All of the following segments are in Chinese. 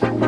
Hello，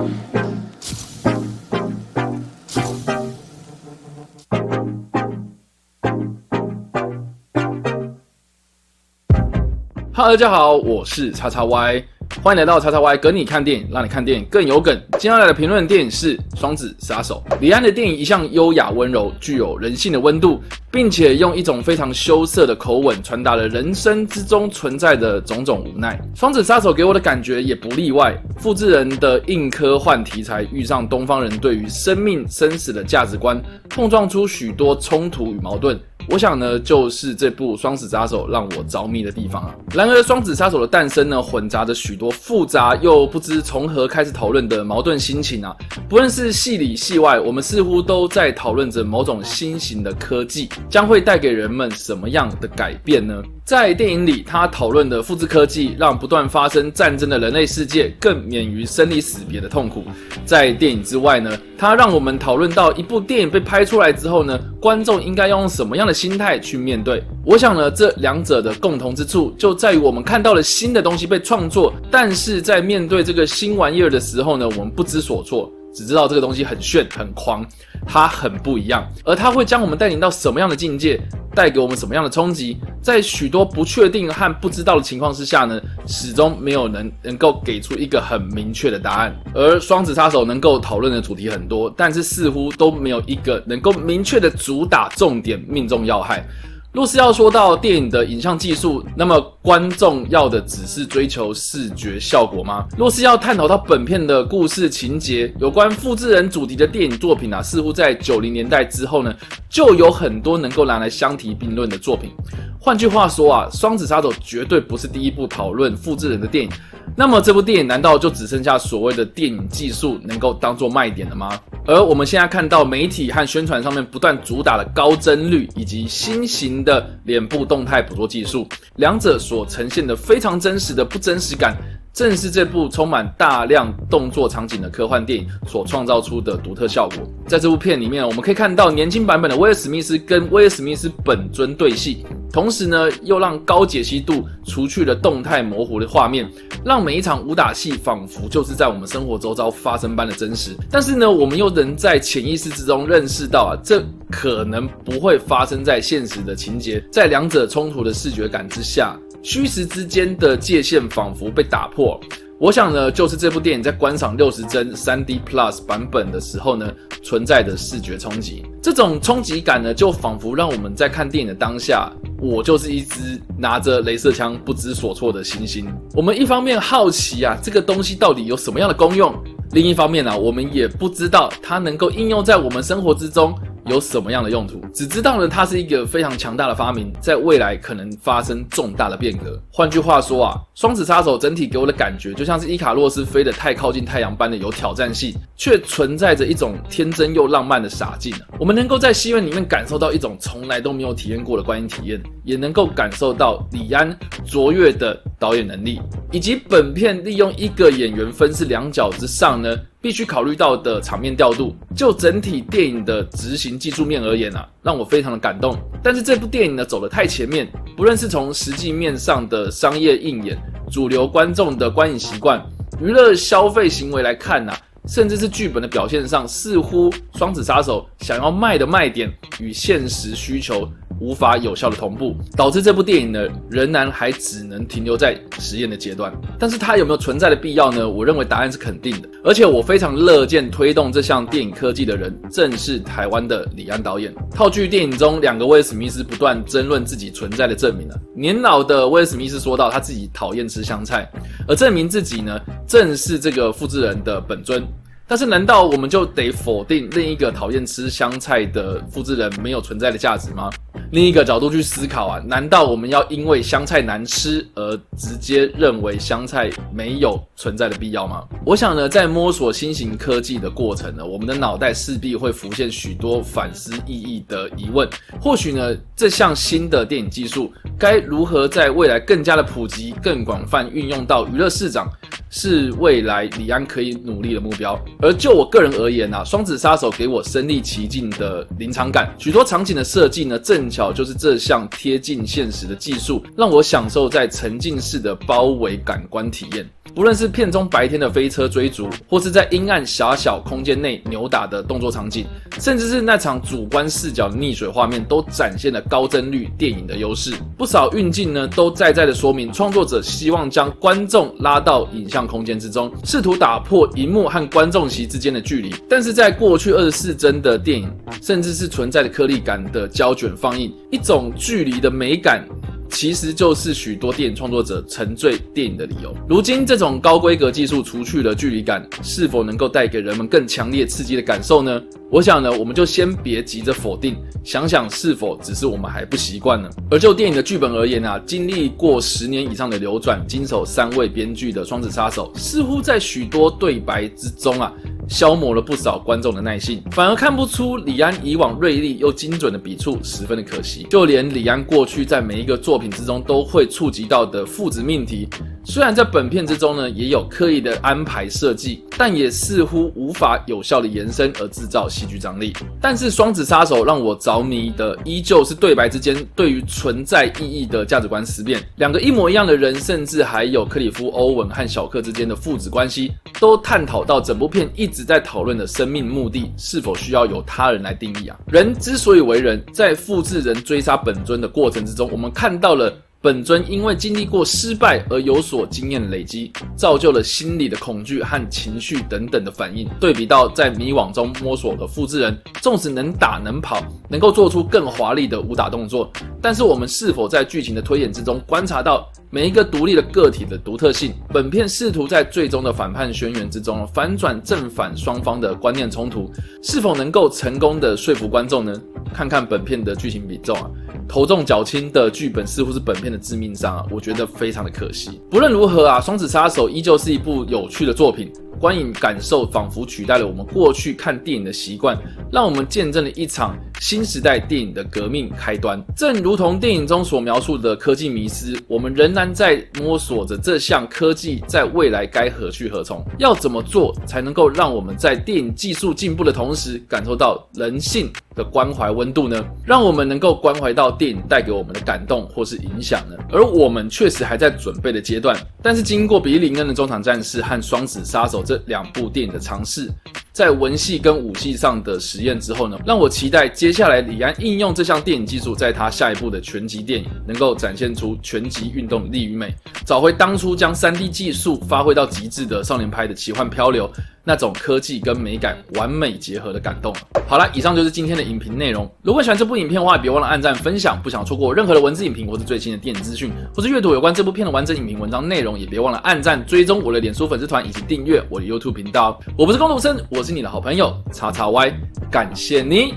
大家好，我是叉叉 Y，欢迎来到叉叉 Y 跟你看电影，让你看电影更有梗。接下来的评论电影是《双子杀手》。李安的电影一向优雅温柔，具有人性的温度，并且用一种非常羞涩的口吻传达了人生之中存在的种种无奈。《双子杀手》给我的感觉也不例外，复制人的硬科幻题材遇上东方人对于生命生死的价值观，碰撞出许多冲突与矛盾。我想呢，就是这部《双子杀手》让我着迷的地方啊。然而，《双子杀手》的诞生呢，混杂着许多复杂又不知从何开始讨论的矛盾心情啊。不论是戏里戏外，我们似乎都在讨论着某种新型的科技将会带给人们什么样的改变呢？在电影里，他讨论的复制科技，让不断发生战争的人类世界更免于生离死别的痛苦。在电影之外呢，他让我们讨论到一部电影被拍出来之后呢，观众应该要用什么样的心态去面对。我想呢，这两者的共同之处就在于我们看到了新的东西被创作，但是在面对这个新玩意儿的时候呢，我们不知所措。只知道这个东西很炫很狂，它很不一样，而它会将我们带领到什么样的境界，带给我们什么样的冲击，在许多不确定和不知道的情况之下呢，始终没有能能够给出一个很明确的答案。而双子杀手能够讨论的主题很多，但是似乎都没有一个能够明确的主打重点，命中要害。若是要说到电影的影像技术，那么观众要的只是追求视觉效果吗？若是要探讨到本片的故事情节，有关复制人主题的电影作品啊，似乎在九零年代之后呢，就有很多能够拿来相提并论的作品。换句话说啊，《双子杀手》绝对不是第一部讨论复制人的电影。那么这部电影难道就只剩下所谓的电影技术能够当做卖点了吗？而我们现在看到媒体和宣传上面不断主打的高帧率以及新型的脸部动态捕捉技术，两者所呈现的非常真实的不真实感，正是这部充满大量动作场景的科幻电影所创造出的独特效果。在这部片里面，我们可以看到年轻版本的威尔史密斯跟威尔史密斯本尊对戏。同时呢，又让高解析度除去了动态模糊的画面，让每一场武打戏仿佛就是在我们生活周遭发生般的真实。但是呢，我们又能在潜意识之中认识到啊，这可能不会发生在现实的情节。在两者冲突的视觉感之下，虚实之间的界限仿佛被打破。我想呢，就是这部电影在观赏六十帧三 D Plus 版本的时候呢，存在的视觉冲击。这种冲击感呢，就仿佛让我们在看电影的当下。我就是一只拿着镭射枪不知所措的猩猩。我们一方面好奇啊，这个东西到底有什么样的功用；另一方面呢，我们也不知道它能够应用在我们生活之中。有什么样的用途？只知道呢，它是一个非常强大的发明，在未来可能发生重大的变革。换句话说啊，双子杀手整体给我的感觉就像是伊卡洛斯飞得太靠近太阳般的有挑战性，却存在着一种天真又浪漫的傻劲。我们能够在戏院里面感受到一种从来都没有体验过的观影体验，也能够感受到李安卓越的导演能力，以及本片利用一个演员分饰两角之上呢。必须考虑到的场面调度，就整体电影的执行技术面而言啊，让我非常的感动。但是这部电影呢，走得太前面，不论是从实际面上的商业应演、主流观众的观影习惯、娱乐消费行为来看呐，甚至是剧本的表现上，似乎《双子杀手》想要卖的卖点与现实需求。无法有效的同步，导致这部电影呢仍然还只能停留在实验的阶段。但是它有没有存在的必要呢？我认为答案是肯定的。而且我非常乐见推动这项电影科技的人，正是台湾的李安导演。套剧电影中两个威尔史密斯不断争论自己存在的证明了。年老的威尔史密斯说到他自己讨厌吃香菜，而证明自己呢正是这个复制人的本尊。但是，难道我们就得否定另一个讨厌吃香菜的复制人没有存在的价值吗？另一个角度去思考啊，难道我们要因为香菜难吃而直接认为香菜没有存在的必要吗？我想呢，在摸索新型科技的过程呢，我们的脑袋势必会浮现许多反思意义的疑问。或许呢，这项新的电影技术该如何在未来更加的普及、更广泛运用到娱乐市场？是未来李安可以努力的目标。而就我个人而言呐，双子杀手给我身临其境的临场感，许多场景的设计呢，正巧就是这项贴近现实的技术，让我享受在沉浸式的包围感官体验。不论是片中白天的飞车追逐，或是在阴暗狭小空间内扭打的动作场景，甚至是那场主观视角的溺水画面，都展现了高帧率电影的优势。不少运镜呢，都在在的说明创作者希望将观众拉到影像空间之中，试图打破荧幕和观众席之间的距离。但是在过去二十四帧的电影，甚至是存在的颗粒感的胶卷放映，一种距离的美感。其实就是许多电影创作者沉醉电影的理由。如今，这种高规格技术除去了距离感，是否能够带给人们更强烈刺激的感受呢？我想呢，我们就先别急着否定，想想是否只是我们还不习惯呢？而就电影的剧本而言啊，经历过十年以上的流转，经手三位编剧的《双子杀手》，似乎在许多对白之中啊。消磨了不少观众的耐性，反而看不出李安以往锐利又精准的笔触，十分的可惜。就连李安过去在每一个作品之中都会触及到的父子命题，虽然在本片之中呢也有刻意的安排设计，但也似乎无法有效的延伸而制造戏剧张力。但是《双子杀手》让我着迷的依旧是对白之间对于存在意义的价值观思辨，两个一模一样的人，甚至还有克里夫·欧文和小克之间的父子关系，都探讨到整部片一直。在讨论的生命目的是否需要由他人来定义啊？人之所以为人，在复制人追杀本尊的过程之中，我们看到了本尊因为经历过失败而有所经验累积，造就了心理的恐惧和情绪等等的反应。对比到在迷惘中摸索的复制人，纵使能打能跑，能够做出更华丽的武打动作，但是我们是否在剧情的推演之中观察到？每一个独立的个体的独特性，本片试图在最终的反叛宣言之中反转正反双方的观念冲突，是否能够成功的说服观众呢？看看本片的剧情比重啊，头重脚轻的剧本似乎是本片的致命伤啊，我觉得非常的可惜。不论如何啊，《双子杀手》依旧是一部有趣的作品。观影感受仿佛取代了我们过去看电影的习惯，让我们见证了一场新时代电影的革命开端。正如同电影中所描述的科技迷失，我们仍然在摸索着这项科技在未来该何去何从。要怎么做才能够让我们在电影技术进步的同时，感受到人性的关怀温度呢？让我们能够关怀到电影带给我们的感动或是影响呢？而我们确实还在准备的阶段，但是经过比利林恩的中场战士和双子杀手。这两部电影的尝试，在文戏跟武戏上的实验之后呢，让我期待接下来李安应用这项电影技术，在他下一部的拳击电影，能够展现出拳击运动的力与美，找回当初将 3D 技术发挥到极致的少年派的奇幻漂流。那种科技跟美感完美结合的感动。好了，以上就是今天的影评内容。如果喜欢这部影片的话，别忘了按赞、分享。不想错过任何的文字影评或是最新的电影资讯，或是阅读有关这部片的完整影评文章内容，也别忘了按赞、追踪我的脸书粉丝团以及订阅我的 YouTube 频道。我不是工读生，我我是你的好朋友叉叉 Y，感谢你。